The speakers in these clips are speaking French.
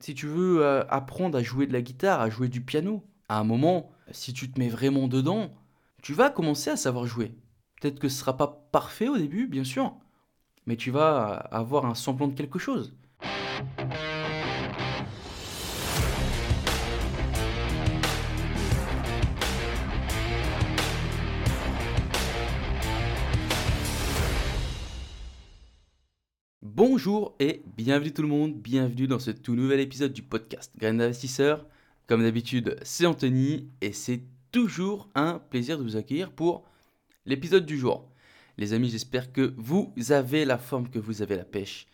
Si tu veux euh, apprendre à jouer de la guitare, à jouer du piano, à un moment, si tu te mets vraiment dedans, tu vas commencer à savoir jouer. Peut-être que ce sera pas parfait au début, bien sûr, mais tu vas avoir un semblant de quelque chose. Bonjour et bienvenue tout le monde, bienvenue dans ce tout nouvel épisode du podcast Grain d'investisseur. Comme d'habitude, c'est Anthony et c'est toujours un plaisir de vous accueillir pour l'épisode du jour. Les amis, j'espère que vous avez la forme, que vous avez la pêche.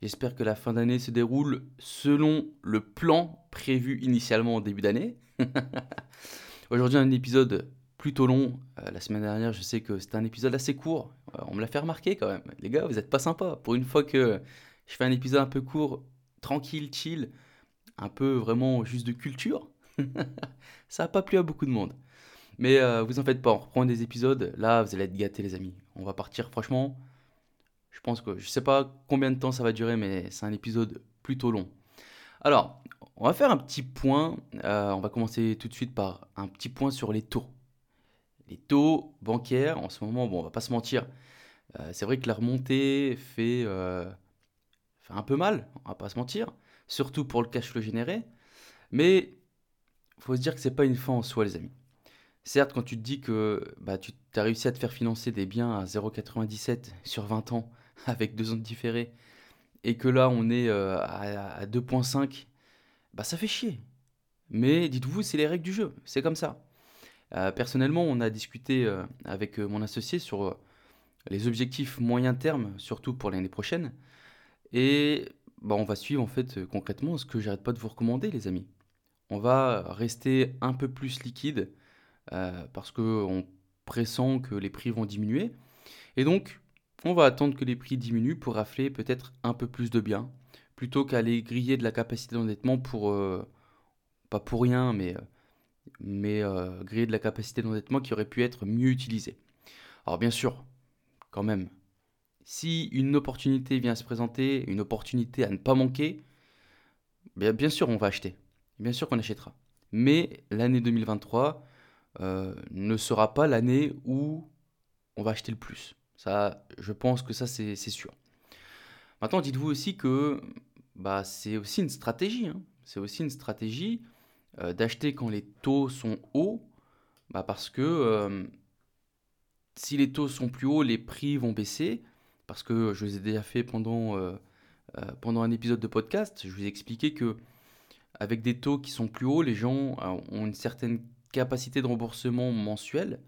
J'espère que la fin d'année se déroule selon le plan prévu initialement au début d'année. Aujourd'hui, un épisode plutôt long. Euh, la semaine dernière, je sais que c'était un épisode assez court. Euh, on me l'a fait remarquer quand même. Les gars, vous êtes pas sympas. Pour une fois que je fais un épisode un peu court, tranquille, chill, un peu vraiment juste de culture, ça n'a pas plu à beaucoup de monde. Mais euh, vous en faites pas, on reprend des épisodes. Là, vous allez être gâtés, les amis. On va partir, franchement. Je pense que je sais pas combien de temps ça va durer, mais c'est un épisode plutôt long. Alors, on va faire un petit point. on va commencer tout de suite par un petit point sur les taux les taux bancaires, en ce moment, bon, on va pas se mentir, euh, c'est vrai que la remontée fait, euh, fait, un peu mal, on va pas se mentir, surtout pour le cash flow généré, mais faut se dire que c'est pas une fin en soi, les amis. Certes, quand tu te dis que bah, tu as réussi à te faire financer des biens à 0,97 sur 20 ans avec deux ans de différé, et que là on est euh, à, à 2,5, bah ça fait chier. Mais dites-vous, c'est les règles du jeu, c'est comme ça. Euh, personnellement, on a discuté euh, avec euh, mon associé sur les objectifs moyen terme, surtout pour l'année prochaine. Et bah, on va suivre en fait concrètement ce que j'arrête pas de vous recommander, les amis. On va rester un peu plus liquide parce qu'on pressent que les prix vont diminuer. Et donc, on va attendre que les prix diminuent pour rafler peut-être un peu plus de biens, plutôt qu'aller griller de la capacité d'endettement pour, pas pour rien, mais mais euh, de la capacité d'endettement qui aurait pu être mieux utilisée. Alors bien sûr, quand même, si une opportunité vient se présenter, une opportunité à ne pas manquer, bien, bien sûr on va acheter, bien sûr qu'on achètera. Mais l'année 2023 euh, ne sera pas l'année où on va acheter le plus. Ça, je pense que ça c'est sûr. Maintenant, dites-vous aussi que bah, c'est aussi une stratégie. Hein. C'est aussi une stratégie euh, d'acheter quand les taux sont hauts, bah parce que euh, si les taux sont plus hauts, les prix vont baisser. Parce que je vous ai déjà fait pendant, euh, pendant un épisode de podcast, je vous ai expliqué que avec des taux qui sont plus hauts, les gens ont une certaine capacité de remboursement mensuel.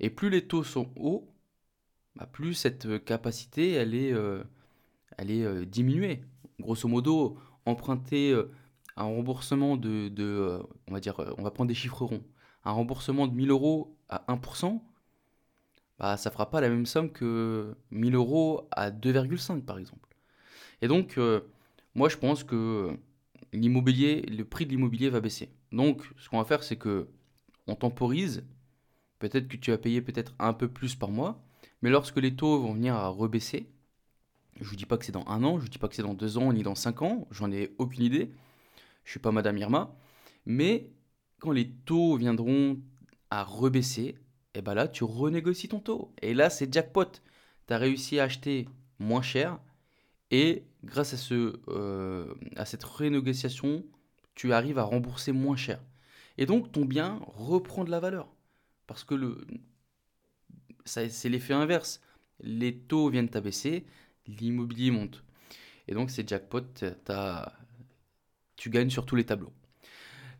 Et plus les taux sont hauts, bah plus cette capacité elle est, elle est diminuée. Grosso modo, emprunter un remboursement de, euh, on va dire, euh, on va prendre des chiffres ronds, un remboursement de 1000 euros à 1%, bah, ça fera pas la même somme que 1000 euros à 2,5 par exemple. Et donc, euh, moi je pense que l'immobilier, le prix de l'immobilier va baisser. Donc, ce qu'on va faire, c'est que on temporise. Peut-être que tu vas payer peut-être un peu plus par mois, mais lorsque les taux vont venir à rebaisser, je vous dis pas que c'est dans un an, je vous dis pas que c'est dans deux ans ni dans cinq ans, j'en ai aucune idée je suis pas Madame Irma, mais quand les taux viendront à rebaisser, et eh ben là, tu renégocies ton taux. Et là, c'est jackpot. Tu as réussi à acheter moins cher et grâce à, ce, euh, à cette renégociation, tu arrives à rembourser moins cher. Et donc, ton bien reprend de la valeur. Parce que le, c'est l'effet inverse. Les taux viennent à baisser, l'immobilier monte. Et donc, c'est jackpot. Tu tu gagnes sur tous les tableaux.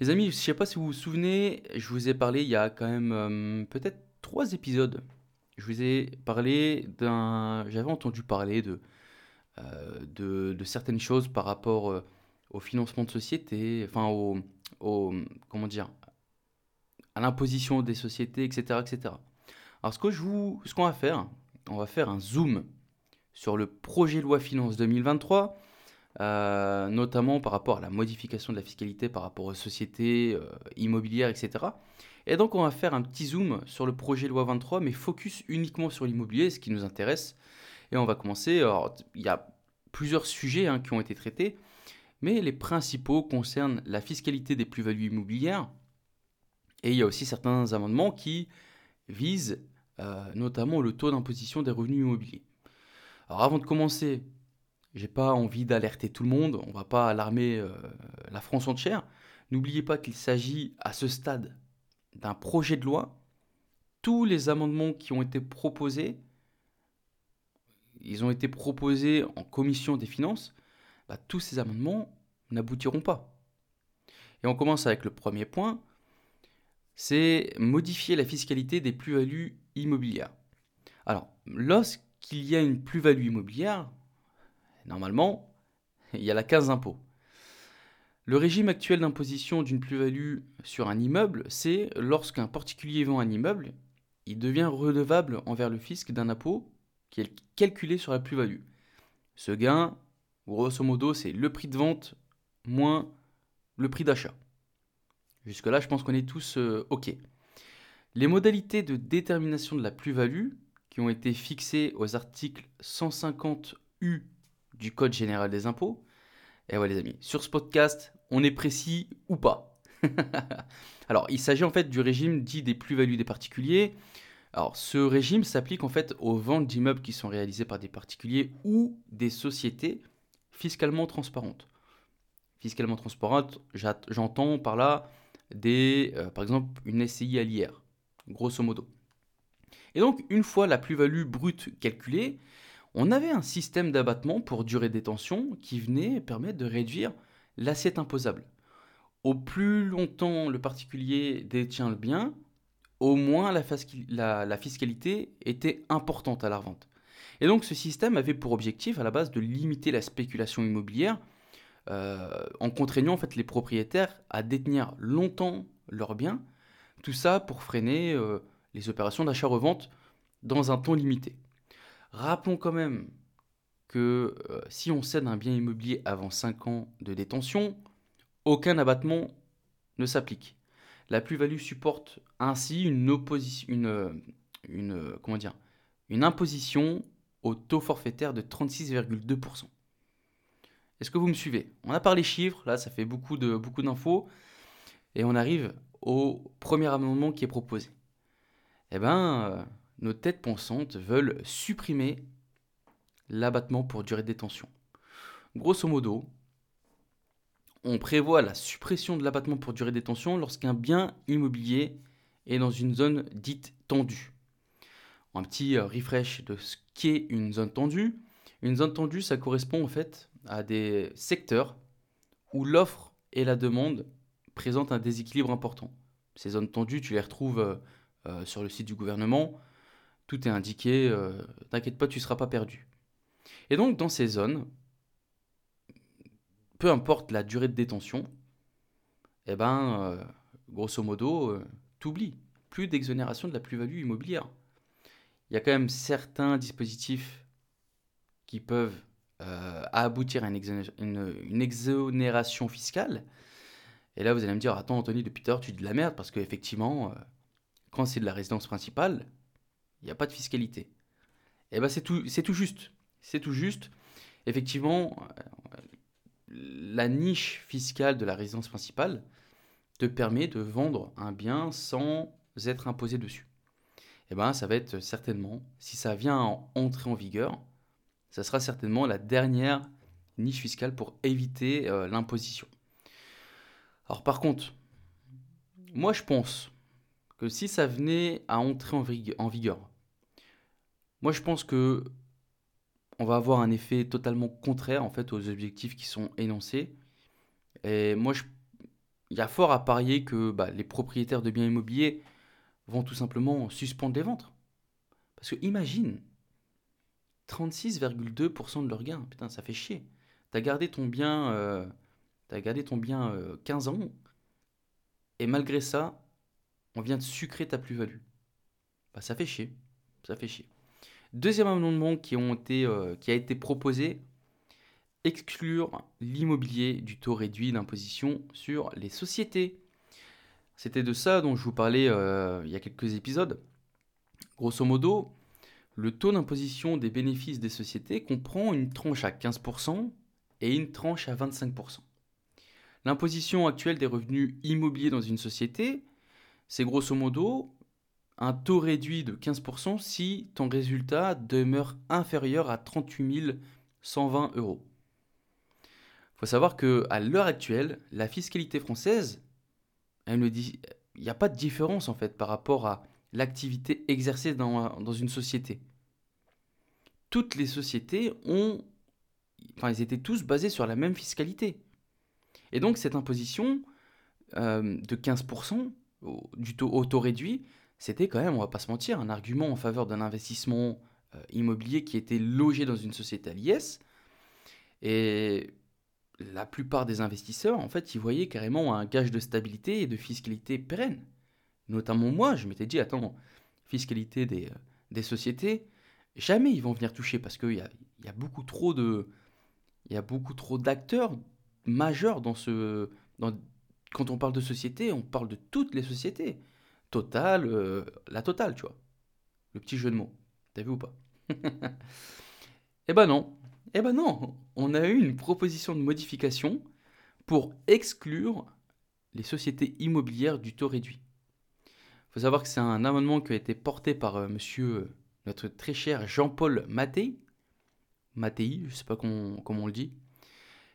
Les amis, je ne sais pas si vous vous souvenez, je vous ai parlé il y a quand même euh, peut-être trois épisodes. Je vous ai parlé d'un. J'avais entendu parler de, euh, de, certaines choses par rapport euh, au financement de société, enfin au, au comment dire, à l'imposition des sociétés, etc., etc. Alors ce que je qu'on va faire, on va faire un zoom sur le projet loi finance 2023 euh, notamment par rapport à la modification de la fiscalité par rapport aux sociétés euh, immobilières, etc. Et donc on va faire un petit zoom sur le projet loi 23, mais focus uniquement sur l'immobilier, ce qui nous intéresse. Et on va commencer, il y a plusieurs sujets hein, qui ont été traités, Mais les principaux concernent la fiscalité des plus-values immobilières. Et il y a aussi certains amendements qui visent euh, notamment le taux d'imposition des revenus immobiliers. Alors avant de commencer, j'ai pas envie d'alerter tout le monde, on va pas alarmer euh, la France entière. N'oubliez pas qu'il s'agit à ce stade d'un projet de loi. Tous les amendements qui ont été proposés, ils ont été proposés en commission des finances. Bah, tous ces amendements n'aboutiront pas. Et on commence avec le premier point, c'est modifier la fiscalité des plus-values immobilières. Alors, lorsqu'il y a une plus-value immobilière, normalement, il y a la case d'impôt. Le régime actuel d'imposition d'une plus-value sur un immeuble, c'est lorsqu'un particulier vend un immeuble, il devient redevable envers le fisc d'un impôt qui est calculé sur la plus-value. Ce gain, grosso modo, c'est le prix de vente moins le prix d'achat. Jusque-là, je pense qu'on est tous euh, OK. Les modalités de détermination de la plus-value, qui ont été fixées aux articles 150U du Code général des impôts, et voilà les amis, sur ce podcast, on est précis ou pas? Alors, il s'agit en fait du régime dit des plus-values des particuliers. Alors, ce régime s'applique en fait aux ventes d'immeubles qui sont réalisées par des particuliers ou des sociétés fiscalement transparentes. Fiscalement transparentes, j'entends par là des, euh, par exemple, une SCI à l'IR, grosso modo. Et donc, une fois la plus-value brute calculée, on avait un système d'abattement pour durée de détention qui venait permettre de réduire l'assiette imposable. Au plus longtemps le particulier détient le bien, au moins la, la fiscalité était importante à la revente. Et donc ce système avait pour objectif à la base de limiter la spéculation immobilière euh, en contraignant en fait les propriétaires à détenir longtemps leurs biens, tout ça pour freiner euh, les opérations d'achat-revente dans un temps limité. Rappelons quand même que euh, si on cède un bien immobilier avant 5 ans de détention, aucun abattement ne s'applique. La plus-value supporte ainsi une, dire, une imposition au taux forfaitaire de 36,2%. Est-ce que vous me suivez? On a parlé chiffres, là ça fait beaucoup de beaucoup d'infos, et on arrive au premier amendement qui est proposé. Eh bien, euh, nos têtes pensantes veulent supprimer l'abattement pour durée de détention. Grosso modo, on prévoit la suppression de l'abattement pour durée de détention lorsqu'un bien immobilier est dans une zone dite tendue. Un petit euh, refresh de ce qu'est une zone tendue. Une zone tendue, ça correspond en fait à des secteurs où l'offre et la demande présentent un déséquilibre important. Ces zones tendues, tu les retrouves euh, euh, sur le site du gouvernement. Tout est indiqué. Euh, t'inquiète pas, tu ne seras pas perdu. Et donc, dans ces zones, peu importe la durée de détention, eh ben, grosso modo, t'oublies. Plus d'exonération de la plus-value immobilière. Il y a quand même certains dispositifs qui peuvent euh, aboutir à une, exonération fiscale. Et là, vous allez me dire, attends Anthony, depuis tard, tu dis de la merde, parce qu'effectivement, euh, quand c'est de la résidence principale, il n'y a pas de fiscalité. Eh bien c'est tout, tout juste. C'est tout juste. Effectivement, euh, la niche fiscale de la résidence principale te permet de vendre un bien sans être imposé dessus. Eh ben ça va être certainement, si ça vient à entrer en vigueur, ça sera certainement la dernière niche fiscale pour éviter euh, l'imposition. Alors par contre, moi je pense que si ça venait à entrer en, vigueur, moi je pense que on va avoir un effet totalement contraire en fait aux objectifs qui sont énoncés. Et moi, il y a fort à parier que bah, les propriétaires de biens immobiliers vont tout simplement suspendre les ventes. Parce que imagine, 36,2% de leurs gains. Putain, ça fait chier. T'as gardé ton bien, euh, as gardé ton bien 15 euh, ans, et malgré ça, on vient de sucrer ta plus-value. Bah, ça fait chier. Ça fait chier. Deuxième amendement euh, qui a été proposé, exclure l'immobilier du taux réduit d'imposition sur les sociétés. C'était de ça dont je vous parlais il y a quelques épisodes. Grosso modo, le taux d'imposition des bénéfices des sociétés comprend une tranche à 15% et une tranche à 25%. L'imposition actuelle des revenus immobiliers dans une société, c'est grosso modo un taux réduit de 15% si ton résultat demeure inférieur à 38 120 euros. Il faut savoir qu'à l'heure actuelle, la fiscalité française, il n'y a pas de différence en fait par rapport à l'activité exercée dans, une société. Toutes les sociétés ont, enfin, ils étaient tous basés sur la même fiscalité. Et donc cette imposition euh, de 15% du taux, au taux réduit, c'était quand même, on va pas se mentir, un argument en faveur d'un investissement euh, immobilier qui était logé dans une société à l'IS. Et la plupart des investisseurs, en fait, ils voyaient carrément un gage de stabilité et de fiscalité pérenne. Notamment moi, je m'étais dit, attends, fiscalité des, euh, des, sociétés, jamais ils vont venir toucher parce qu'il y a, y a beaucoup trop de... Il y a beaucoup trop d'acteurs majeurs dans ce... Dans, quand on parle de société, on parle de toutes les sociétés. Euh, la totale, tu vois. Le petit jeu de mots. T'as vu ou pas? Eh ben non. Eh ben non. On a eu une proposition de modification pour exclure les sociétés immobilières du taux réduit. Il faut savoir que c'est un amendement qui a été porté par euh, monsieur, euh, notre très cher Jean-Paul Mattei. Mattei, je ne sais pas comment, on le dit.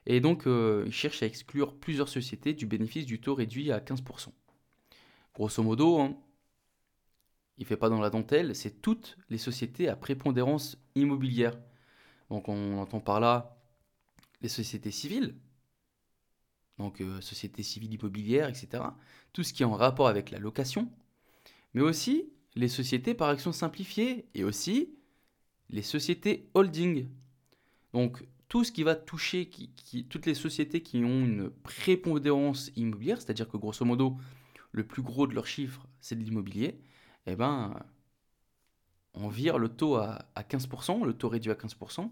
Et donc, il cherche à exclure plusieurs sociétés du bénéfice du taux réduit à 15%. Grosso modo, hein, il fait pas dans la dentelle, c'est toutes les sociétés à prépondérance immobilière. Donc on entend par là les sociétés civiles, donc euh, sociétés civiles immobilières, etc. Tout ce qui est en rapport avec la location, mais aussi les sociétés par action simplifiée et aussi les sociétés holding. Donc tout ce qui va toucher, toutes les sociétés qui ont une prépondérance immobilière, c'est-à-dire que grosso modo, le plus gros de leurs chiffres, c'est de l'immobilier, eh ben, on vire le taux à, 15%, le taux réduit à 15%,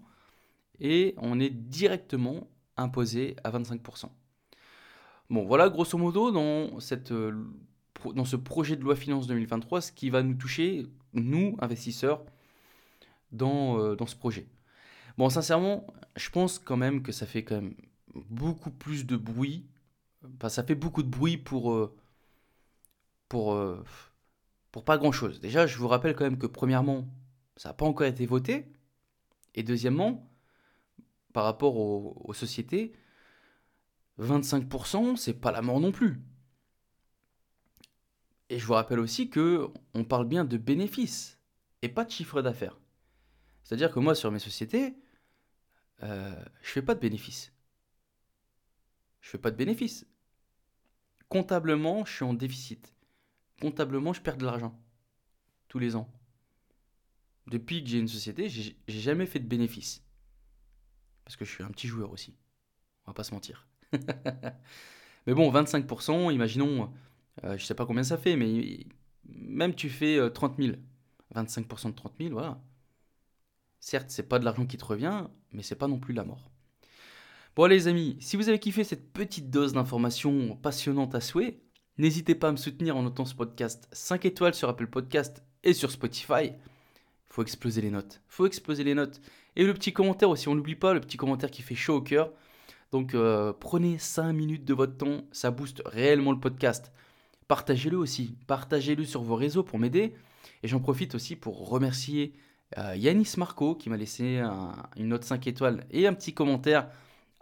et on est directement imposé à 25%. Bon, voilà grosso modo dans, cette, dans ce projet de loi finance 2023, ce qui va nous toucher, nous, investisseurs, dans, euh, dans ce projet. Bon, sincèrement, je pense quand même que ça fait quand même beaucoup plus de bruit. Enfin, ça fait beaucoup de bruit pour, euh, pour, euh, pour pas grand-chose. Déjà, je vous rappelle quand même que premièrement, ça n'a pas encore été voté. Et deuxièmement, par rapport aux, sociétés, 25%, c'est pas la mort non plus. Et je vous rappelle aussi que on parle bien de bénéfices et pas de chiffre d'affaires. C'est-à-dire que moi, sur mes sociétés, euh, je fais pas de bénéfices. Je fais pas de bénéfices. Comptablement, je suis en déficit comptablement, je perds de l'argent tous les ans. Depuis que j'ai une société, j'ai jamais fait de bénéfice. Parce que je suis un petit joueur aussi. On va pas se mentir. mais bon, 25%, imaginons, euh, je sais pas combien ça fait, mais même tu fais 30 000. 25% de 30 000, voilà. Certes, c'est pas de l'argent qui te revient, mais c'est pas non plus la mort. Bon les amis, si vous avez kiffé cette petite dose d'informations passionnantes à souhait, N'hésitez pas à me soutenir en notant ce podcast 5 étoiles sur Apple Podcast et sur Spotify. Il faut exploser les notes. Faut exploser les notes. Et le petit commentaire aussi, on n'oublie pas, le petit commentaire qui fait chaud au cœur. Donc euh, prenez 5 minutes de votre temps, ça booste réellement le podcast. Partagez-le aussi, partagez-le sur vos réseaux pour m'aider. Et j'en profite aussi pour remercier euh, Yanis Marco qui m'a laissé une note 5 étoiles et un petit commentaire.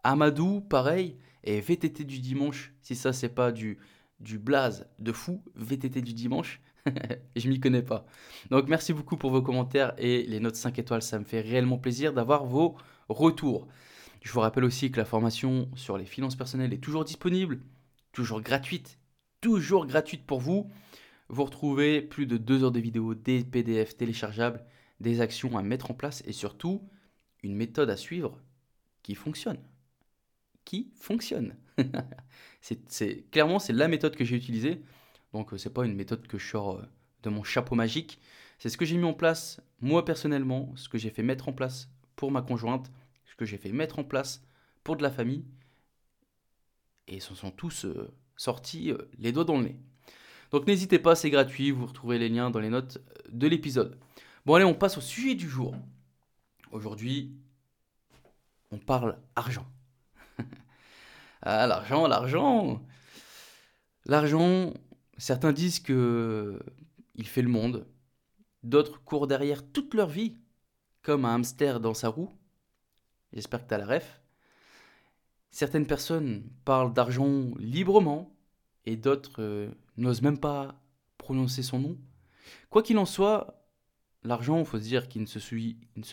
Amadou, pareil. Et VTT du dimanche, si ça c'est pas du du blaze de fou, VTT du dimanche. je m'y connais pas. Donc merci beaucoup pour vos commentaires et les notes 5 étoiles, ça me fait réellement plaisir d'avoir vos retours. Je vous rappelle aussi que la formation sur les finances personnelles est toujours disponible, toujours gratuite, toujours gratuite pour vous. Vous retrouvez plus de 2 heures de vidéos, des PDF téléchargeables, des actions à mettre en place et surtout une méthode à suivre qui fonctionne. Qui fonctionne. c'est clairement c'est la méthode que j'ai utilisée. Donc euh, c'est pas une méthode que je sors euh, de mon chapeau magique. C'est ce que j'ai mis en place moi personnellement, ce que j'ai fait mettre en place pour ma conjointe, ce que j'ai fait mettre en place pour de la famille. Et ils se sont tous euh, sortis les doigts dans le nez. Donc n'hésitez pas, c'est gratuit, vous retrouvez les liens dans les notes de l'épisode. Bon allez, on passe au sujet du jour. Aujourd'hui, on parle argent. Ah, l'argent, l'argent. L'argent, certains disent que il fait le monde. D'autres courent derrière toute leur vie, comme un hamster dans sa roue. J'espère que tu as la ref. Certaines personnes parlent d'argent librement et d'autres euh, n'osent même pas prononcer son nom. Quoi qu'il en soit, l'argent, faut se dire qu'il ne se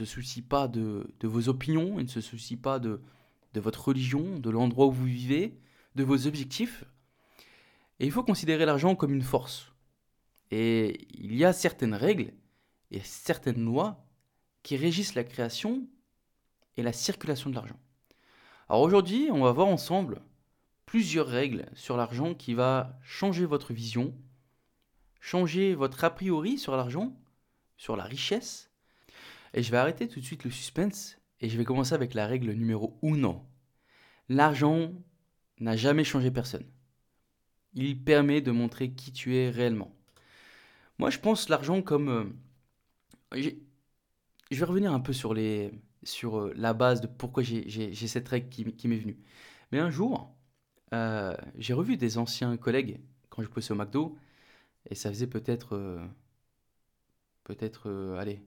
soucie pas de, vos opinions, il ne se soucie pas de, de votre religion, de l'endroit où vous vivez, de vos objectifs. Et il faut considérer l'argent comme une force. Et il y a certaines règles et certaines lois qui régissent la création et la circulation de l'argent. Alors aujourd'hui, on va voir ensemble plusieurs règles sur l'argent qui va changer votre vision, changer votre a priori sur l'argent, sur la richesse. Et je vais arrêter tout de suite le suspense et je vais commencer avec la règle numéro 1. L'argent n'a jamais changé personne. Il permet de montrer qui tu es réellement. Moi, je pense l'argent comme... Euh, je vais revenir un peu sur, euh, la base de pourquoi j'ai cette règle qui, m'est venue. Mais un jour, euh, j'ai revu des anciens collègues quand je bossais au McDo, et ça faisait peut-être... peut-être, allez,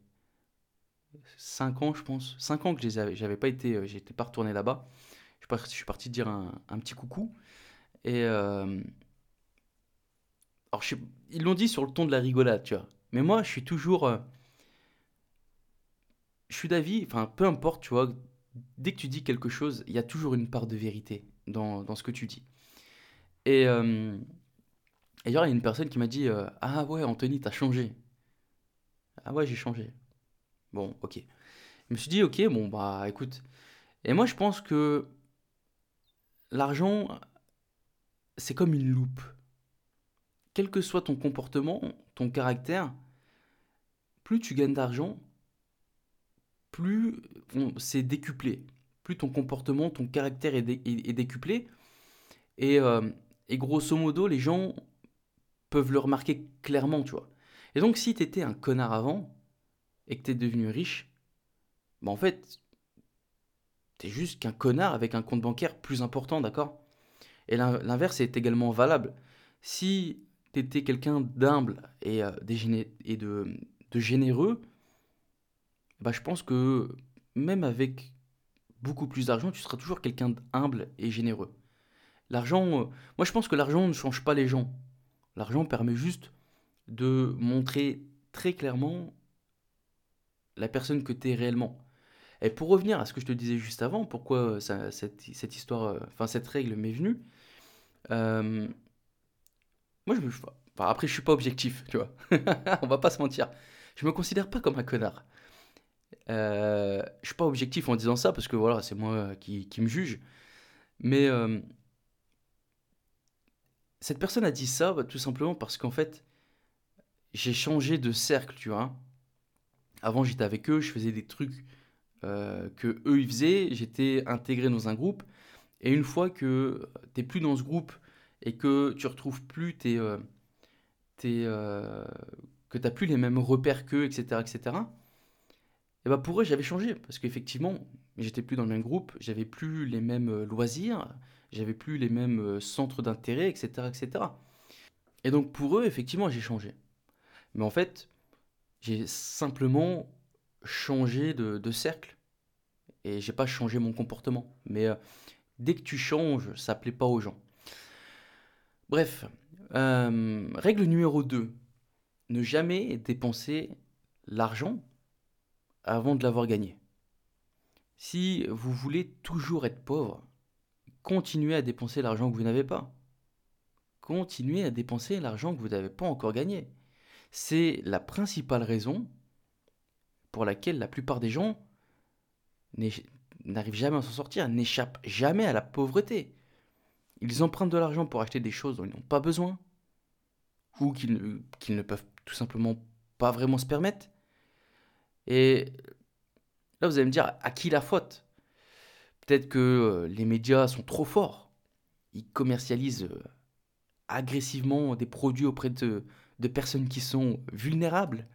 5 ans, je pense. 5 ans que j'avais pas été, j'étais pas retourné là-bas. Je, suis parti dire un, petit coucou. Et alors, ils l'ont dit sur le ton de la rigolade, tu vois. Mais moi, je suis toujours. Euh, je suis d'avis, enfin, peu importe, tu vois, dès que tu dis quelque chose, il y a toujours une part de vérité dans, dans ce que tu dis. Et, euh, genre, il y a une personne qui m'a dit euh, Ah ouais, Anthony, t'as changé. Ah ouais, j'ai changé. Bon, ok. Je me suis dit Ok, bon, bah écoute. Et moi, je pense que l'argent, c'est comme une loupe quel que soit ton comportement, ton caractère, plus tu gagnes d'argent, plus c'est décuplé. Plus ton comportement, ton caractère est, décuplé. Euh, et, grosso modo, les gens peuvent le remarquer clairement, tu vois. Et donc, si tu étais un connard avant et que tu es devenu riche, bah en fait, tu es juste qu'un connard avec un compte bancaire plus important, d'accord? Et l'inverse est également valable. Si tu quelqu'un d'humble et, euh, et de, de, généreux, bah, je pense que même avec beaucoup plus d'argent, tu seras toujours quelqu'un d'humble et généreux. L'argent, euh, moi je pense que l'argent ne change pas les gens. L'argent permet juste de montrer très clairement la personne que tu es réellement. Et pour revenir à ce que je te disais juste avant, pourquoi ça, cette, histoire, euh, enfin cette règle m'est venue, euh, moi, je me. après, je suis pas objectif, tu vois. On va pas se mentir. Je me considère pas comme un connard. Euh, je suis pas objectif en disant ça parce que voilà, c'est moi qui, me juge. Mais euh, cette personne a dit ça bah, tout simplement parce qu'en fait, j'ai changé de cercle, tu vois. Avant, j'étais avec eux, je faisais des trucs euh, que eux ils faisaient, j'étais intégré dans un groupe. Et une fois que tu n'es plus dans ce groupe et que tu retrouves plus tes, euh, euh, que tu n'as plus les mêmes repères qu'eux, etc., etc., et bah pour eux, j'avais changé, parce qu'effectivement, j'étais plus dans le même groupe, j'avais plus les mêmes euh, loisirs, j'avais plus les mêmes centres d'intérêt, etc., etc. Et donc pour eux, effectivement, j'ai changé. Mais en fait, j'ai simplement changé de, cercle, et j'ai pas changé mon comportement. Mais dès que tu changes, ça plaît pas aux gens. Bref, euh, règle numéro 2. Ne jamais dépenser l'argent avant de l'avoir gagné. Si vous voulez toujours être pauvre, continuez à dépenser l'argent que vous n'avez pas. Continuez à dépenser l'argent que vous n'avez pas encore gagné. C'est la principale raison pour laquelle la plupart des gens n'arrivent jamais à s'en sortir, n'échappent jamais à la pauvreté. Ils empruntent de l'argent pour acheter des choses dont ils n'ont pas besoin, ou qu'ils ne, peuvent tout simplement pas vraiment se permettre. Et là, vous allez me dire, à qui la faute? Peut-être que euh, les médias sont trop forts. Ils commercialisent euh, agressivement des produits auprès de, de personnes qui sont vulnérables.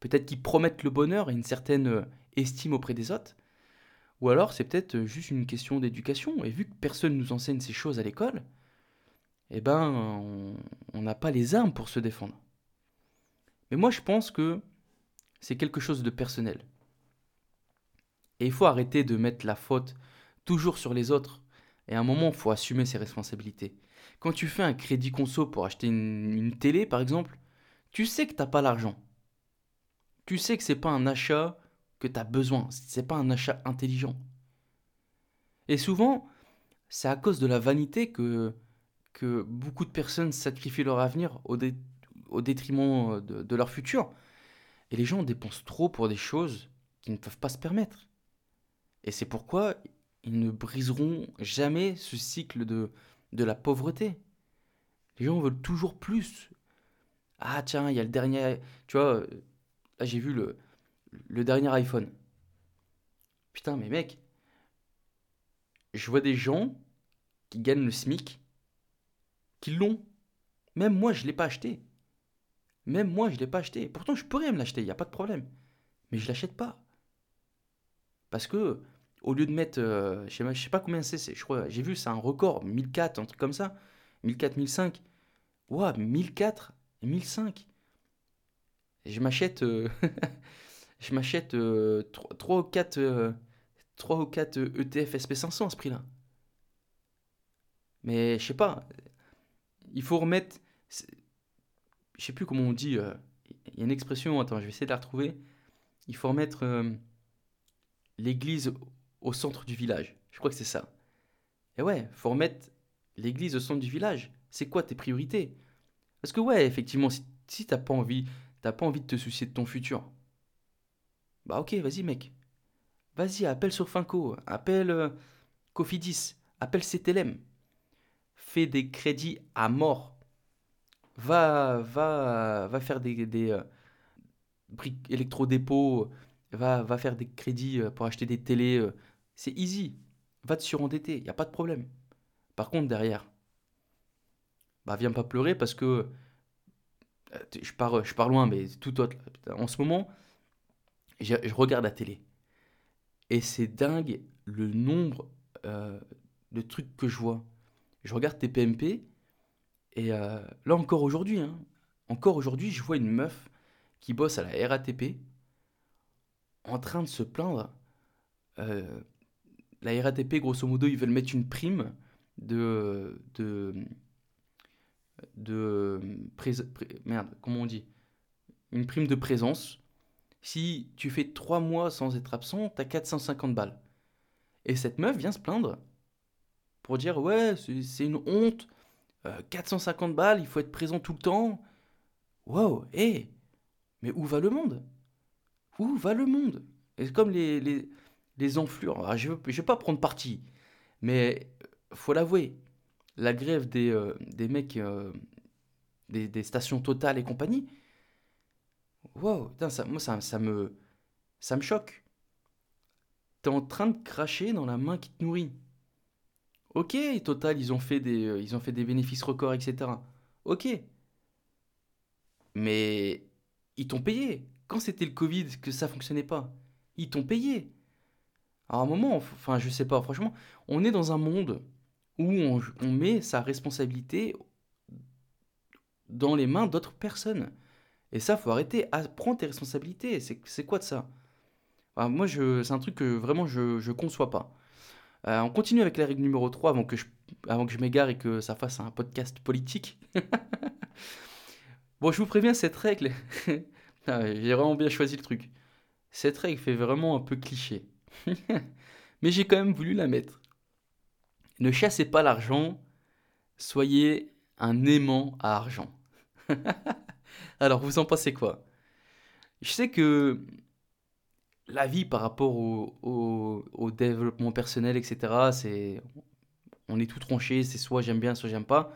Peut-être qu'ils promettent le bonheur et une certaine euh, estime auprès des autres. Ou alors c'est peut-être juste une question d'éducation. Et vu que personne nous enseigne ces choses à l'école, eh ben, on n'a pas les armes pour se défendre. Mais moi, je pense que c'est quelque chose de personnel. Et il faut arrêter de mettre la faute toujours sur les autres. Et à un moment, il faut assumer ses responsabilités. Quand tu fais un crédit conso pour acheter une, télé, par exemple, tu sais que tu n'as pas l'argent. Tu sais que c'est pas un achat que tu as besoin. C'est pas un achat intelligent. Et souvent, c'est à cause de la vanité que que beaucoup de personnes sacrifient leur avenir au, au détriment euh, de, leur futur. Et les gens dépensent trop pour des choses qu'ils ne peuvent pas se permettre. Et c'est pourquoi ils ne briseront jamais ce cycle de, de la pauvreté. Les gens veulent toujours plus. Ah tiens, il y a le dernier... Tu vois, là j'ai vu le, le dernier iPhone. Putain, mais mec, je vois des gens qui gagnent le SMIC qui l'ont. Même moi, je ne l'ai pas acheté. Même moi, je ne l'ai pas acheté. Pourtant, je pourrais me l'acheter, il n'y a pas de problème. Mais je ne l'achète pas. Parce que, au lieu de mettre, euh, je ne sais, pas combien c'est, j'ai vu, c'est un record, 1004, un truc comme ça. 1004, 1005. Ouah, 1004 et 1005. je m'achète, euh, je m'achète 3, euh, ou 4, 3 ou 4 ETF SP500 à ce prix-là. Mais je sais pas, il faut remettre. Je sais plus comment on dit. Euh, il y a une expression, attends, je vais essayer de la retrouver. Il faut remettre euh, l'église au centre du village. Je crois que c'est ça. Et ouais, faut remettre l'église au centre du village. C'est quoi tes priorités? Parce que ouais, effectivement, si, si t'as pas envie, t'as pas envie de te soucier de ton futur, bah ok, vas-y mec. Vas-y, appelle sur Finco, appelle euh, Cofidis, appelle CTLM fais des crédits à mort. Va, va, va faire des, des euh, électrodépôts, va, va faire des crédits euh, pour acheter des télés. Euh. c'est easy. Va te surendetter, il n'y a pas de problème. Par contre, derrière, bah viens pas pleurer parce que je pars, je pars loin, mais tout autre. En ce moment, je, regarde la télé. Et c'est dingue le nombre de trucs que je vois je regarde tes PMP, et euh, là encore aujourd'hui, hein, encore aujourd'hui, je vois une meuf qui bosse à la RATP en train de se plaindre. Euh, la RATP, grosso modo, ils veulent mettre une prime de. de. de. merde, comment on dit? Une prime de présence. Si tu fais 3 mois sans être absent, t'as 450 balles. Et cette meuf vient se plaindre pour dire ouais, c'est une honte, 450 euh, balles, il faut être présent tout le temps. Wow, hé, mais où va le monde? Où va le monde? Et comme les, les, les enflures, je ne vais, pas prendre parti, mais euh, faut l'avouer, la grève des, euh, des mecs, des, des, stations Total et compagnie, wow, ça, moi ça, me, ça me choque. T'es en train de cracher dans la main qui te nourrit. Ok, Total, ils ont fait des, euh, ils ont fait des bénéfices records, etc. Ok. Mais ils t'ont payé. Quand c'était le Covid que ça fonctionnait pas, ils t'ont payé. À un moment, enfin, je sais pas, franchement, on est dans un monde où on, met sa responsabilité dans les mains d'autres personnes. Et ça, faut arrêter. à prendre tes responsabilités. C'est quoi de ça? Moi, c'est un truc que vraiment je, je conçois pas. Euh, on continue avec la règle numéro 3 avant que je, avant que je m'égare et que ça fasse un podcast politique. bon, je vous préviens, cette règle, ah j'ai vraiment bien choisi le truc. Cette règle fait vraiment un peu cliché. Mais j'ai quand même voulu la mettre. Ne chassez pas l'argent, soyez un aimant à argent. Alors, vous en pensez quoi? Je sais que la vie par rapport au, développement personnel, etc., c'est, on est tout tranché, c'est soit j'aime bien, soit j'aime pas.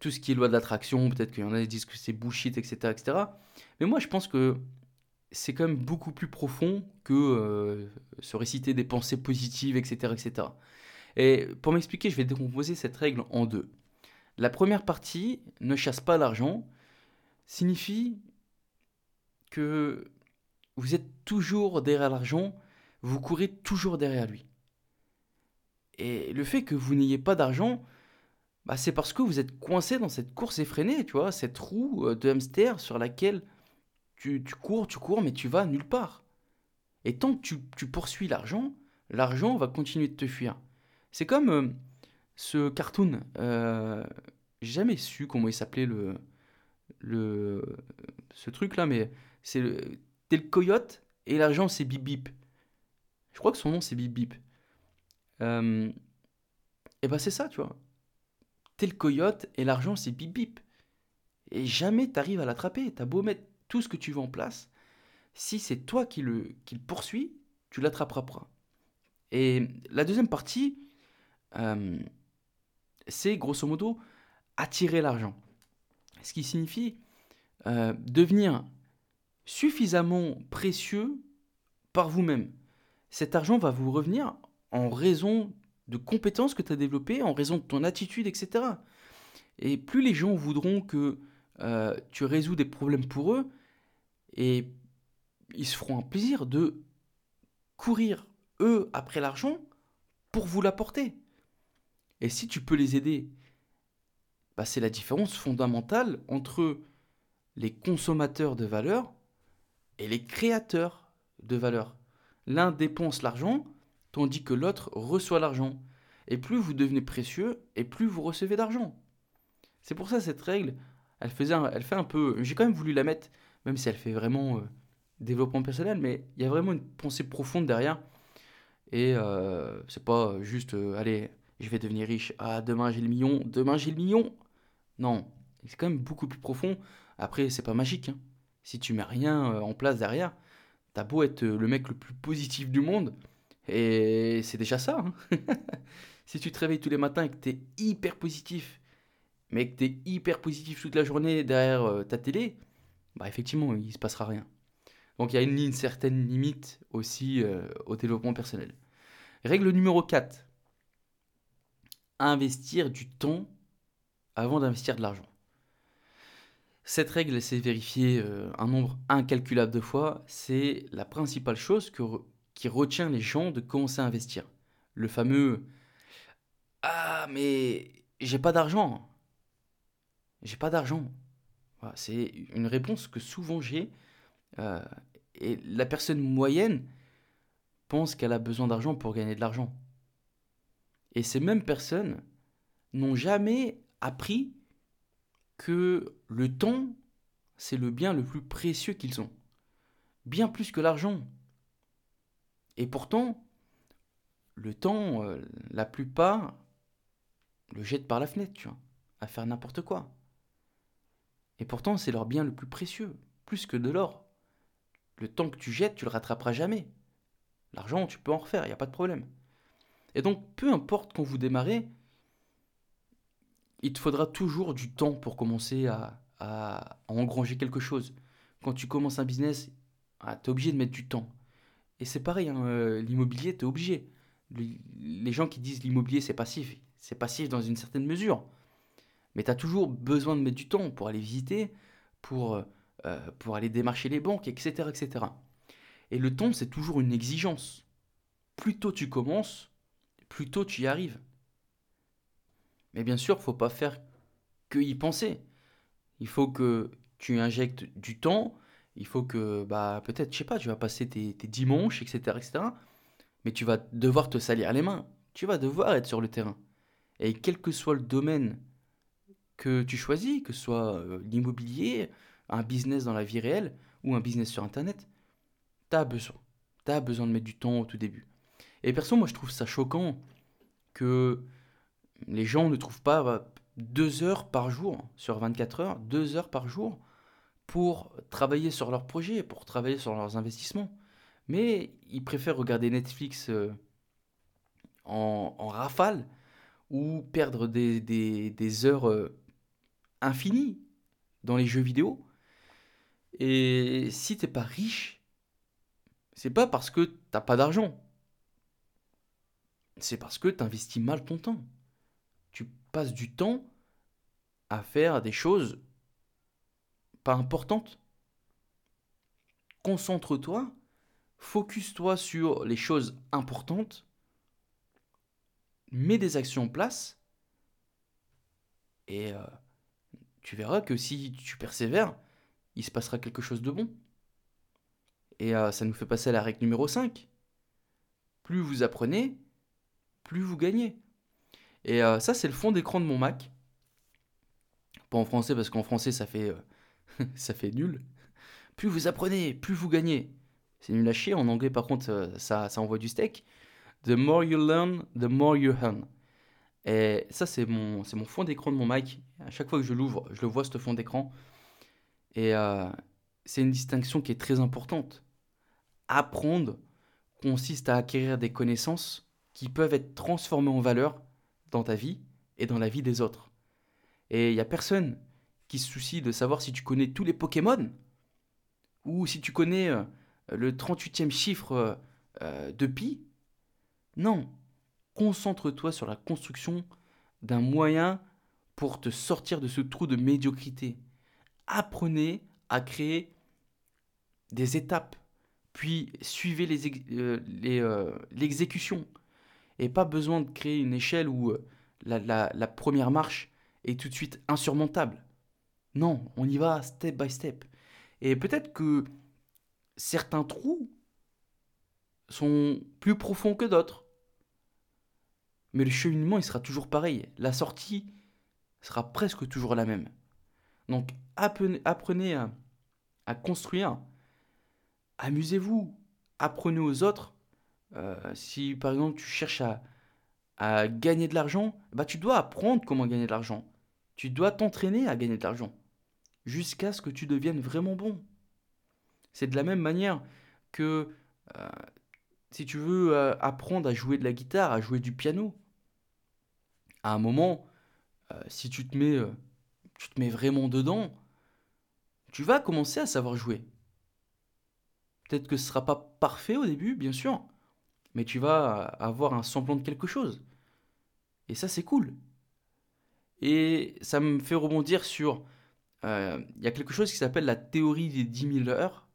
Tout ce qui est loi de l'attraction, peut-être qu'il y en a qui disent que c'est bullshit, etc., etc. Mais moi, je pense que c'est quand même beaucoup plus profond que euh, se réciter des pensées positives, etc., etc. Et pour m'expliquer, je vais décomposer cette règle en deux. La première partie, ne chasse pas l'argent, signifie que vous êtes toujours derrière l'argent vous courez toujours derrière lui. Et le fait que vous n'ayez pas d'argent, bah, c'est parce que vous êtes coincé dans cette course effrénée, tu vois, cette roue euh, de hamster sur laquelle tu, cours, tu cours, mais tu vas nulle part. Et tant que tu, poursuis l'argent, l'argent va continuer de te fuir. C'est comme euh, ce cartoon. Euh, jamais su comment il s'appelait le, le, ce truc-là, mais c'est le, t'es le coyote et l'argent c'est Bip Bip. Je crois que son nom c'est Bip Bip. Euh, et ben c'est ça, tu vois. T'es le coyote et l'argent c'est Bip Bip. Et jamais t'arrives à l'attraper. T'as beau mettre tout ce que tu veux en place. Si c'est toi qui le, poursuis, tu l'attraperas pas. Et la deuxième partie, euh, c'est grosso modo attirer l'argent. Ce qui signifie euh, devenir suffisamment précieux par vous-même. Cet argent va vous revenir en raison de compétences que tu as développées, en raison de ton attitude, etc. Et plus les gens voudront que euh, tu résous des problèmes pour eux, et ils se feront un plaisir de courir, eux, après l'argent pour vous l'apporter. Et si tu peux les aider, bah, c'est la différence fondamentale entre les consommateurs de valeur et les créateurs de valeur. L'un dépense l'argent, tandis que l'autre reçoit l'argent. Et plus vous devenez précieux, et plus vous recevez d'argent. C'est pour ça cette règle, elle, elle fait un peu... J'ai quand même voulu la mettre, même si elle fait vraiment euh, développement personnel, mais il y a vraiment une pensée profonde derrière. Et euh, c'est pas juste, euh, allez, je vais devenir riche, ah, demain j'ai le million, demain j'ai le million. Non, c'est quand même beaucoup plus profond. Après, c'est pas magique. Hein. Si tu mets rien en place derrière, t'as beau être le mec le plus positif du monde, et c'est déjà ça. Hein. si tu te réveilles tous les matins et que tu es hyper positif, mais que tu es hyper positif toute la journée derrière euh, ta télé, bah effectivement, il se passera rien. Donc il y a une, certaine limite aussi euh, au développement personnel. Règle numéro 4. Investir du temps avant d'investir de l'argent. Cette règle s'est vérifiée euh, un nombre incalculable de fois. C'est la principale chose qui retient les gens de commencer à investir. Le fameux Ah, mais j'ai pas d'argent. J'ai pas d'argent. C'est une réponse que souvent j'ai. Euh, et la personne moyenne pense qu'elle a besoin d'argent pour gagner de l'argent. Et ces mêmes personnes n'ont jamais appris que le temps, c'est le bien le plus précieux qu'ils ont. Bien plus que l'argent. Et pourtant, le temps, euh, la plupart le jettent par la fenêtre, tu vois, à faire n'importe quoi. Et pourtant, c'est leur bien le plus précieux, plus que de l'or. Le temps que tu jettes, tu le rattraperas jamais. L'argent, tu peux en refaire, il n'y a pas de problème. Et donc, peu importe quand vous démarrez, il te faudra toujours du temps pour commencer à, engranger quelque chose. Quand tu commences un business, ah, tu es obligé de mettre du temps. Et c'est pareil, hein, euh, l'immobilier, tu es obligé. Les gens qui disent l'immobilier, c'est passif. C'est passif dans une certaine mesure. Mais tu as toujours besoin de mettre du temps pour aller visiter, pour, euh, euh, pour aller démarcher les banques, etc., etc. Et le temps, c'est toujours une exigence. Plus tôt tu commences, plus tôt tu y arrives. Mais bien sûr, faut pas faire que y penser. Il faut que tu injectes du temps, il faut que, bah, peut-être, je sais pas, tu vas passer tes, dimanches, etc., etc. Mais tu vas devoir te salir les mains. Tu vas devoir être sur le terrain. Et quel que soit le domaine que tu choisis, que ce soit euh, l'immobilier, un business dans la vie réelle ou un business sur Internet, tu as besoin. Tu as besoin de mettre du temps au tout début. Et perso, moi, je trouve ça choquant que les gens ne trouvent pas bah, deux heures par jour, sur 24 heures, deux heures par jour, pour travailler sur leurs projets, pour travailler sur leurs investissements. Mais ils préfèrent regarder Netflix euh, en, rafale ou perdre des, heures infinies dans les jeux vidéo. Et si t'es pas riche, c'est pas parce que t'as pas d'argent. C'est parce que tu investis mal ton temps. Tu passes du temps à faire des choses pas importante. Concentre-toi Focus-toi sur les choses importantes. Mets des actions en place. Et euh, tu verras que si tu persévères, il se passera quelque chose de bon. Et euh, ça nous fait passer à la règle numéro 5. Plus vous apprenez, plus vous gagnez. Et euh, ça, c'est le fond d'écran de mon Mac. Pas en français, parce qu'en français, ça fait, euh, ça fait nul. Plus vous apprenez, plus vous gagnez. C'est nul à chier. En anglais, par contre, ça, ça envoie du steak. The more you learn, the more you earn. Et ça, c'est mon, fond d'écran de mon Mac. À chaque fois que je l'ouvre, je le vois, ce fond d'écran. Et c'est une distinction qui est très importante apprendre consiste à acquérir des connaissances qui peuvent être transformées en valeur dans ta vie et dans la vie des autres. Et il n'y a personne qui se soucie de savoir si tu connais tous les Pokémon ou si tu connais euh, le 38e chiffre euh, euh, de pi. Non, concentre-toi sur la construction d'un moyen pour te sortir de ce trou de médiocrité. Apprenez à créer des étapes puis suivez euh, euh, l'exécution. Les, et pas besoin de créer une échelle où euh, la, première marche est tout de suite insurmontable. Non, on y va step by step. Et peut-être que certains trous sont plus profonds que d'autres. Mais le cheminement, il sera toujours pareil. La sortie sera presque toujours la même. Donc apprenez, à construire amusez-vous, apprenez aux autres. Euh, si par exemple tu cherches à, gagner de l'argent, bah tu dois apprendre comment gagner de l'argent. Tu dois t'entraîner à gagner de l'argent jusqu'à ce que tu deviennes vraiment bon. C'est de la même manière que euh, si tu veux euh, apprendre à jouer de la guitare, à jouer du piano, à un moment, si tu te mets, tu te mets vraiment dedans, tu vas commencer à savoir jouer. Peut-être que ce ne sera pas parfait au début, bien sûr, mais tu vas avoir un semblant de quelque chose. Et ça, c'est cool. Et ça me fait rebondir sur... Euh, il y a quelque chose qui s'appelle la théorie des 10 000 heures.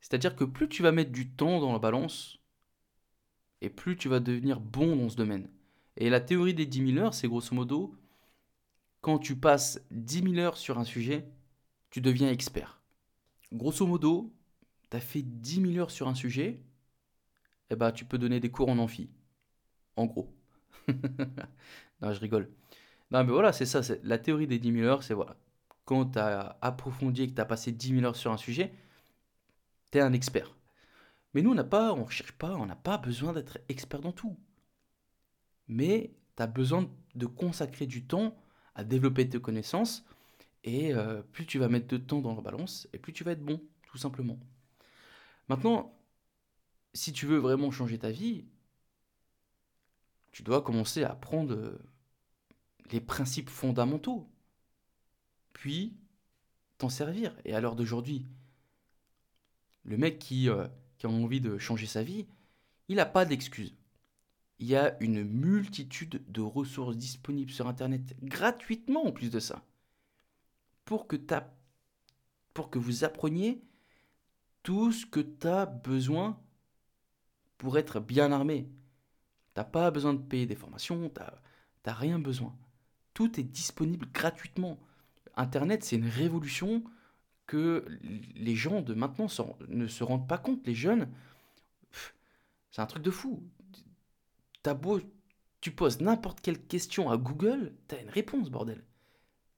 C'est-à-dire que plus tu vas mettre du temps dans la balance, et plus tu vas devenir bon dans ce domaine. Et la théorie des 10 000 heures, c'est grosso modo, quand tu passes 10 000 heures sur un sujet, tu deviens expert. Grosso modo, tu as fait 10 000 heures sur un sujet, eh ben, tu peux donner des cours en amphi. En gros. non, je rigole. Non, mais voilà, c'est ça. La théorie des 10 000 heures, c'est voilà. Quand tu as approfondi et que tu as passé 10 000 heures sur un sujet, tu es un expert. Mais nous, on n'a pas, on cherche pas, on n'a pas besoin d'être expert dans tout. Mais tu as besoin de consacrer du temps à développer tes connaissances. Et euh, plus tu vas mettre de temps dans la balance, et plus tu vas être bon, tout simplement. Maintenant, si tu veux vraiment changer ta vie, tu dois commencer à apprendre euh, les principes fondamentaux, puis t'en servir. Et à l'heure d'aujourd'hui, le mec qui, euh, qui, a envie de changer sa vie, il n'a pas d'excuses. Il y a une multitude de ressources disponibles sur Internet, gratuitement en plus de ça, pour que, pour que vous appreniez tout ce que tu as besoin pour être bien armé. Tu n'as pas besoin de payer des formations, tu n'as rien besoin. Tout est disponible gratuitement. Internet, c'est une révolution que les gens de maintenant ne se rendent pas compte. Les jeunes, c'est un truc de fou. As beau, tu poses n'importe quelle question à Google, tu as une réponse, bordel.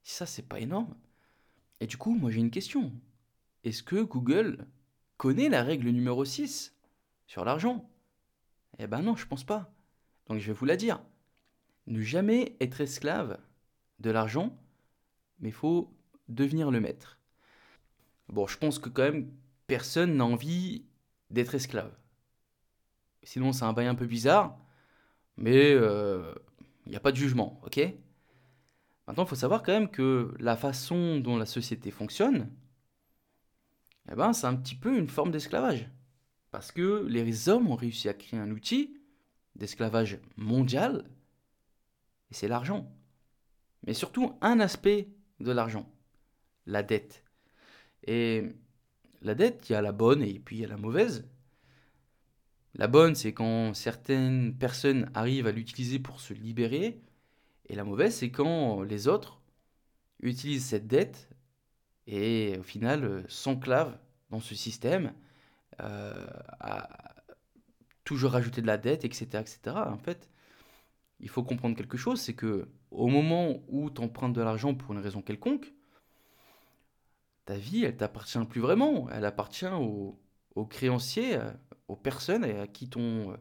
Ça, c'est pas énorme. Et du coup, moi j'ai une question. Est-ce que Google connaît la règle numéro 6 sur l'argent? Eh ben non, je pense pas. Donc je vais vous la dire. Ne jamais être esclave de l'argent, mais faut devenir le maître. Bon, je pense que quand même, personne n'a envie d'être esclave. Sinon, c'est un bail un peu bizarre, mais il euh, n'y a pas de jugement, ok? Maintenant, il faut savoir quand même que la façon dont la société fonctionne, eh ben, c'est un petit peu une forme d'esclavage. Parce que les hommes ont réussi à créer un outil d'esclavage mondial, et c'est l'argent. Mais surtout un aspect de l'argent, la dette. Et la dette, il y a la bonne et puis il y a la mauvaise. La bonne, c'est quand certaines personnes arrivent à l'utiliser pour se libérer. Et la mauvaise, c'est quand les autres utilisent cette dette et au final euh, s'enclavent dans ce système, euh, à toujours rajouter de la dette, etc., etc. En fait, il faut comprendre quelque chose, c'est que au moment où tu empruntes de l'argent pour une raison quelconque, ta vie, elle t'appartient plus vraiment. Elle appartient aux, créanciers, euh, aux personnes à qui t'ont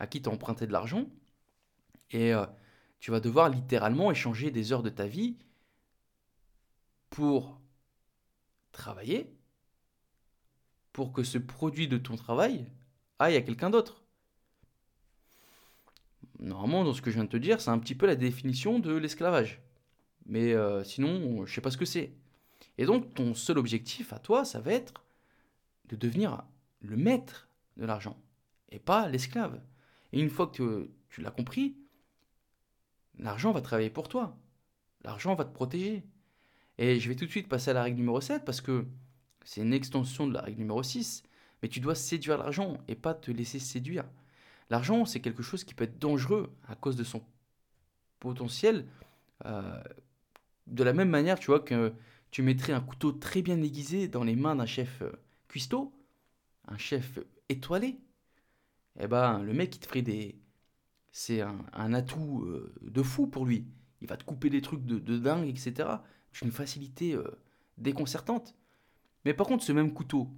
à qui t'as emprunté de l'argent. Et euh, tu vas devoir littéralement échanger des heures de ta vie pour travailler, pour que ce produit de ton travail aille à quelqu'un d'autre. Normalement, dans ce que je viens de te dire, c'est un petit peu la définition de l'esclavage. Mais euh, sinon, je sais pas ce que c'est. Et donc, ton seul objectif à toi, ça va être de devenir le maître de l'argent et pas l'esclave. Et une fois que tu l'as compris, l'argent va travailler pour toi. L'argent va te protéger. Et je vais tout de suite passer à la règle numéro 7 parce que c'est une extension de la règle numéro 6. Mais tu dois séduire l'argent et pas te laisser séduire. L'argent, c'est quelque chose qui peut être dangereux à cause de son potentiel. Euh, de la même manière, tu vois, que tu mettrais un couteau très bien aiguisé dans les mains d'un chef euh, cuistot, un chef étoilé. Eh ben, le mec, il te ferait des. C'est un, atout euh, de fou pour lui. Il va te couper des trucs de, dingue, etc. C'est une facilité déconcertante. Mais par contre, ce même couteau,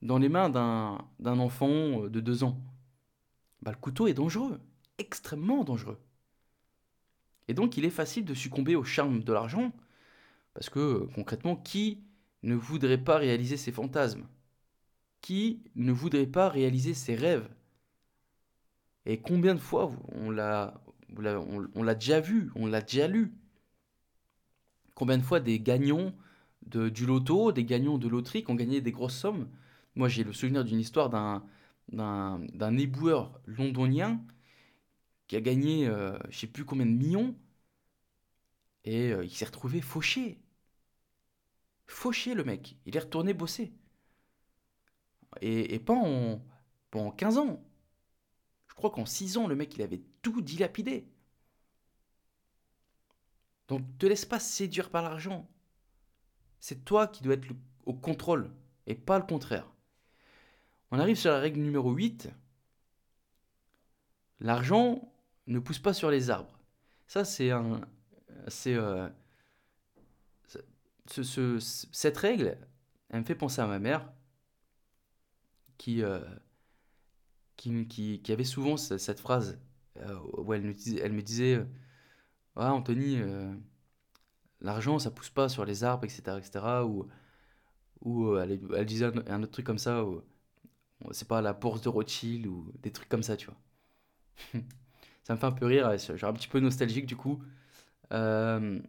dans les mains d'un enfant de deux ans, bah, le couteau est dangereux, extrêmement dangereux. Et donc il est facile de succomber au charme de l'argent, parce que concrètement, qui ne voudrait pas réaliser ses fantasmes. Qui ne voudrait pas réaliser ses rêves? Et combien de fois on l'a, déjà vu, on l'a déjà lu? Combien de fois des gagnants de, du loto, des gagnants de loterie qui ont gagné des grosses sommes? Moi j'ai le souvenir d'une histoire d'un, éboueur londonien qui a gagné euh, je sais plus combien de millions et euh, il s'est retrouvé fauché. Fauché le mec, il est retourné bosser. Et, pas en, pas 15 ans. Je crois qu'en 6 ans, le mec, il avait tout dilapidé. Donc, te laisse pas séduire par l'argent. C'est toi qui dois être au contrôle et pas le contraire. On arrive sur la règle numéro 8. L'argent ne pousse pas sur les arbres. Ça, c'est un. C'est. Euh, ce, cette règle, elle me fait penser à ma mère qui, euh, qui, avait souvent cette, phrase euh, où elle me disait, disait ah, Anthony, l'argent ça pousse pas sur les arbres, etc. etc. ou, ou elle, disait un, autre truc comme ça. C'est pas la bourse de Rothschild ou des trucs comme ça, tu vois. ça me fait un peu rire, un petit peu nostalgique du coup. Euh,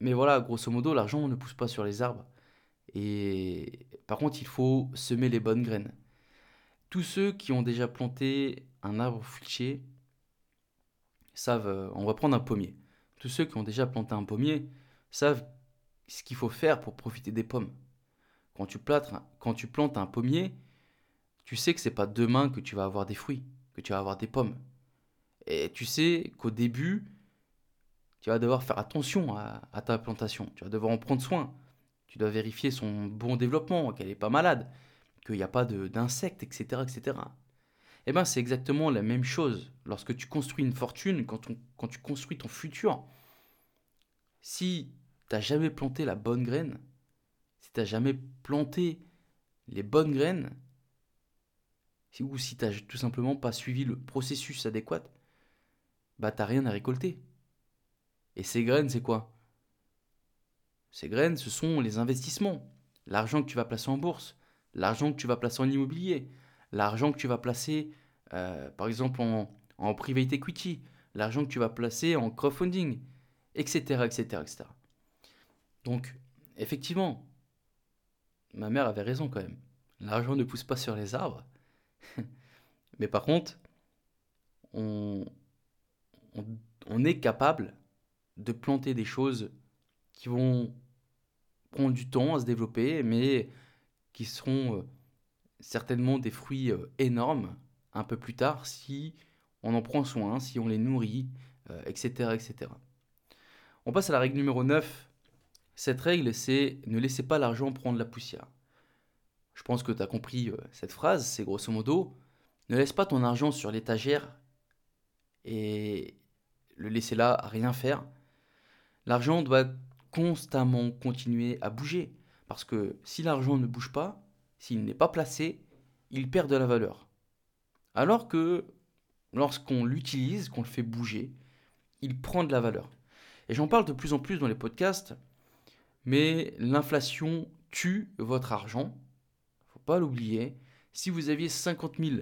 mais voilà, grosso modo, l'argent ne pousse pas sur les arbres. Et par contre, il faut semer les bonnes graines. Tous ceux qui ont déjà planté un arbre fruitier savent, euh, on va prendre un pommier. Tous ceux qui ont déjà planté un pommier savent ce qu'il faut faire pour profiter des pommes. Quand tu, plantes, quand tu plantes un pommier, tu sais que c'est pas demain que tu vas avoir des fruits, que tu vas avoir des pommes. Et tu sais qu'au début, tu vas devoir faire attention à, ta plantation. Tu vas devoir en prendre soin. Tu dois vérifier son bon développement, qu'elle n'est pas malade, qu'il n'y a pas d'insectes, etc., etc. Eh bien, c'est exactement la même chose lorsque tu construis une fortune, quand, tu construis ton futur. Si tu n'as jamais planté la bonne graine, si tu n'as jamais planté les bonnes graines, ou si tu n'as tout simplement pas suivi le processus adéquat, bah t'as rien à récolter. Et ces graines, c'est quoi? Ces graines, ce sont les investissements. L'argent que tu vas placer en bourse, l'argent que tu vas placer en immobilier, l'argent que tu vas placer, euh, par exemple, en, en private equity, l'argent que tu vas placer en crowdfunding, etc., etc., etc. Donc, effectivement, ma mère avait raison quand même. L'argent ne pousse pas sur les arbres. Mais par contre, on, on, est capable de planter des choses qui vont prendre du temps à se développer, mais qui seront euh, certainement des fruits euh, énormes un peu plus tard si on en prend soin, si on les nourrit, etc., euh, etc. On passe à la règle numéro 9. Cette règle, c'est ne laissez pas l'argent prendre la poussière. Je pense que tu as compris cette phrase, c'est grosso modo, ne laisse pas ton argent sur l'étagère et le laisser là à rien faire. L'argent doit constamment continuer à bouger. Parce que si l'argent ne bouge pas, s'il n'est pas placé, il perd de la valeur. Alors que lorsqu'on l'utilise, qu'on le fait bouger, il prend de la valeur. Et j'en parle de plus en plus dans les podcasts, mais l'inflation tue votre argent. Faut pas l'oublier. Si vous aviez 50 000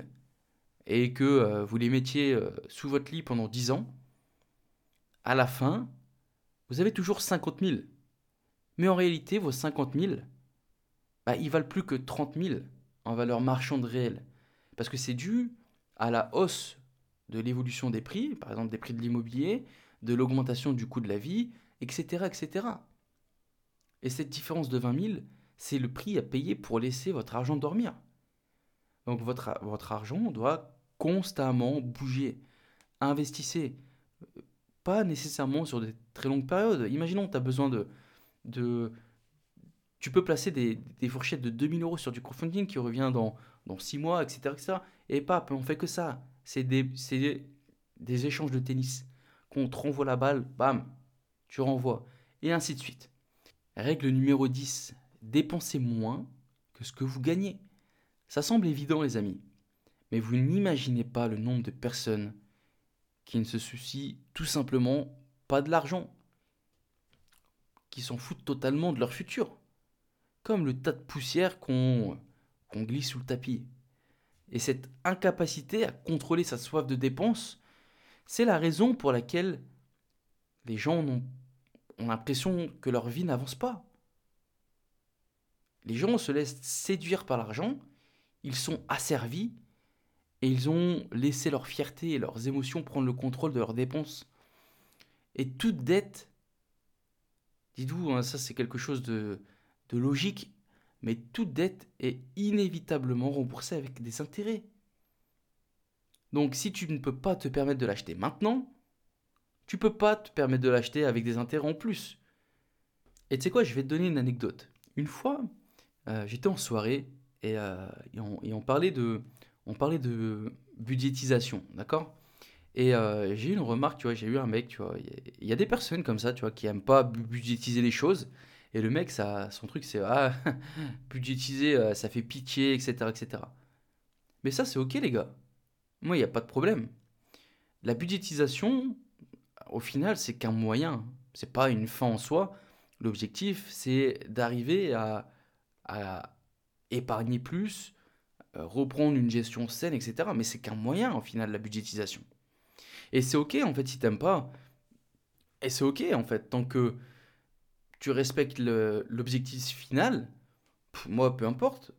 et que euh, vous les mettiez euh, sous votre lit pendant 10 ans, à la fin, vous avez toujours 50 000. Mais en réalité, vos 50 000, bah, ils valent plus que 30 000 en valeur marchande réelle. Parce que c'est dû à la hausse de l'évolution des prix, par exemple des prix de l'immobilier, de l'augmentation du coût de la vie, etc., etc. Et cette différence de 20 000, c'est le prix à payer pour laisser votre argent dormir. Donc votre, votre argent doit constamment bouger. Investissez pas nécessairement sur des très longues périodes. Imaginons tu as besoin de, de... Tu peux placer des, fourchettes de 2000 euros sur du crowdfunding qui revient dans, dans 6 mois, etc. etc. Et pas, on fait que ça. C'est des, des échanges de tennis. Qu'on te renvoie la balle, bam, tu renvoies. Et ainsi de suite. Règle numéro 10. Dépensez moins que ce que vous gagnez. Ça semble évident les amis. Mais vous n'imaginez pas le nombre de personnes qui ne se soucient tout simplement pas de l'argent, qui s'en foutent totalement de leur futur, comme le tas de poussière qu'on glisse sous le tapis. Et cette incapacité à contrôler sa soif de dépense, c'est la raison pour laquelle les gens ont, ont l'impression que leur vie n'avance pas. Les gens se laissent séduire par l'argent, ils sont asservis et ils ont laissé leur fierté et leurs émotions prendre le contrôle de leurs dépenses. Et toute dette, dites-vous, hein, ça c'est quelque chose de, logique, mais toute dette est inévitablement remboursée avec des intérêts. Donc si tu ne peux pas te permettre de l'acheter maintenant, tu peux pas te permettre de l'acheter avec des intérêts en plus. Et tu sais quoi, je vais te donner une anecdote. Une fois, euh, j'étais en soirée et, euh, on parlait de budgétisation, d'accord? Et euh, j'ai eu une remarque, tu vois, j'ai eu un mec, tu vois, il y, a des personnes comme ça, tu vois, qui aiment pas budgétiser les choses. Et le mec, ça, son truc, c'est ah, budgétiser, euh, ça fait pitié, etc., etc. Mais ça, c'est ok, les gars. Moi, il n'y a pas de problème. La budgétisation, au final, c'est qu'un moyen. C'est pas une fin en soi. L'objectif, c'est d'arriver à, à épargner plus, euh, reprendre une gestion saine, etc. Mais c'est qu'un moyen, au final, la budgétisation. Et c'est ok, en fait, si t'aimes pas. Et c'est ok, en fait, tant que tu respectes l'objectif final, moi, peu importe.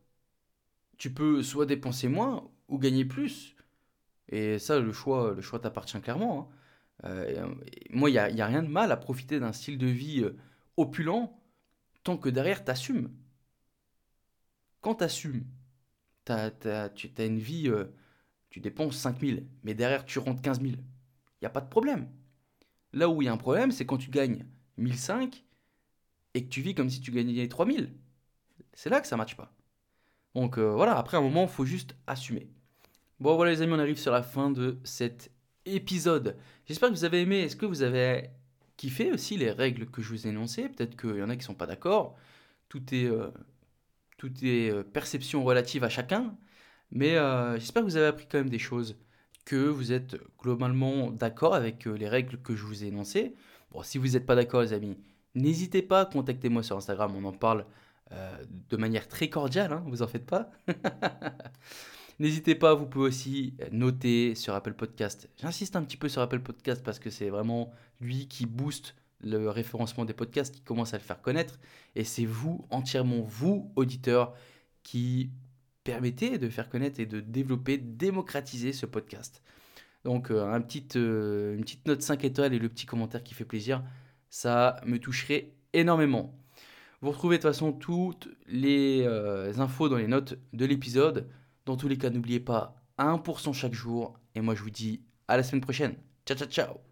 Tu peux soit dépenser moins ou gagner plus. Et ça, le choix, le choix t'appartient clairement. Hein. Euh, moi, il n'y a, a, rien de mal à profiter d'un style de vie euh, opulent tant que derrière, t'assumes. Quand t'assumes tu as une vie, euh, tu dépenses 5000, mais derrière tu rentres 15 000. Il n'y a pas de problème. Là où il y a un problème, c'est quand tu gagnes 1005 et que tu vis comme si tu gagnais 3000. C'est là que ça ne matche pas. Donc euh, voilà, après un moment, il faut juste assumer. Bon voilà les amis, on arrive sur la fin de cet épisode. J'espère que vous avez aimé. Est-ce que vous avez kiffé aussi les règles que je vous ai énoncées? Peut-être qu'il y en a qui ne sont pas d'accord. Tout est... Euh, tout euh, perception relative à chacun, mais j'espère que vous avez appris quand même des choses, que vous êtes globalement d'accord avec euh, les règles que je vous ai énoncées. Bon, si vous n'êtes pas d'accord, les amis, n'hésitez pas, contactez-moi sur Instagram, on en parle de manière très cordiale, hein, vous en faites pas. N'hésitez pas, vous pouvez aussi noter sur Apple Podcast. J'insiste un petit peu sur Apple Podcast parce que c'est vraiment lui qui booste le référencement des podcasts qui commence à le faire connaître. Et c'est vous, entièrement vous, auditeurs, qui permettez de faire connaître et de développer, démocratiser ce podcast. Donc euh, un euh, une petite note 5 étoiles et le petit commentaire qui fait plaisir, ça me toucherait énormément. Vous retrouvez de toute façon toutes les euh, infos dans les notes de l'épisode. Dans tous les cas, n'oubliez pas 1% chaque jour. Et moi, je vous dis à la semaine prochaine. Ciao, ciao, ciao